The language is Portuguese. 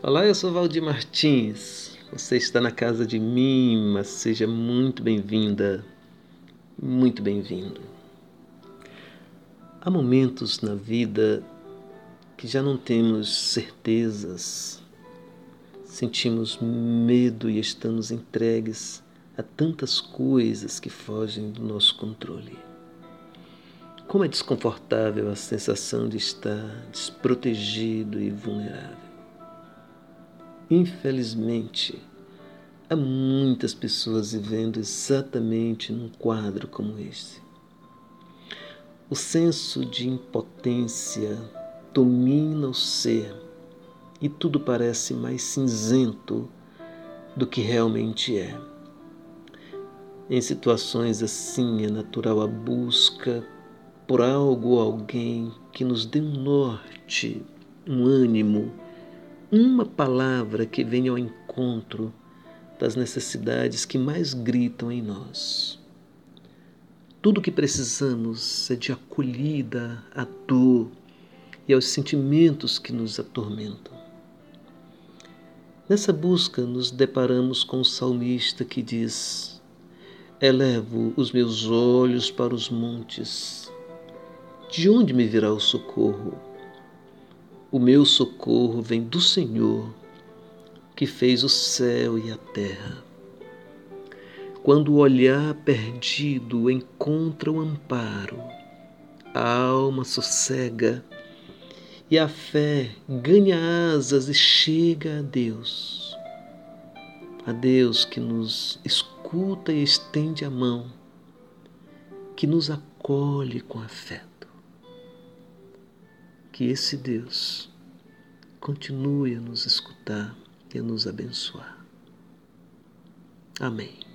Olá, eu sou Valdir Martins. Você está na casa de Mima, seja muito bem-vinda, muito bem-vindo. Há momentos na vida que já não temos certezas, sentimos medo e estamos entregues a tantas coisas que fogem do nosso controle. Como é desconfortável a sensação de estar desprotegido e vulnerável. Infelizmente, há muitas pessoas vivendo exatamente num quadro como este. O senso de impotência domina o ser e tudo parece mais cinzento do que realmente é. Em situações assim é natural a busca por algo ou alguém que nos dê um norte, um ânimo, uma palavra que venha ao encontro das necessidades que mais gritam em nós. Tudo o que precisamos é de acolhida à dor e aos sentimentos que nos atormentam. Nessa busca, nos deparamos com o salmista que diz: Elevo os meus olhos para os montes. De onde me virá o socorro? O meu socorro vem do Senhor, que fez o céu e a terra. Quando o olhar perdido encontra o amparo, a alma sossega e a fé ganha asas e chega a Deus. A Deus que nos escuta e estende a mão, que nos acolhe com afeto que esse Deus continue a nos escutar e a nos abençoar. Amém.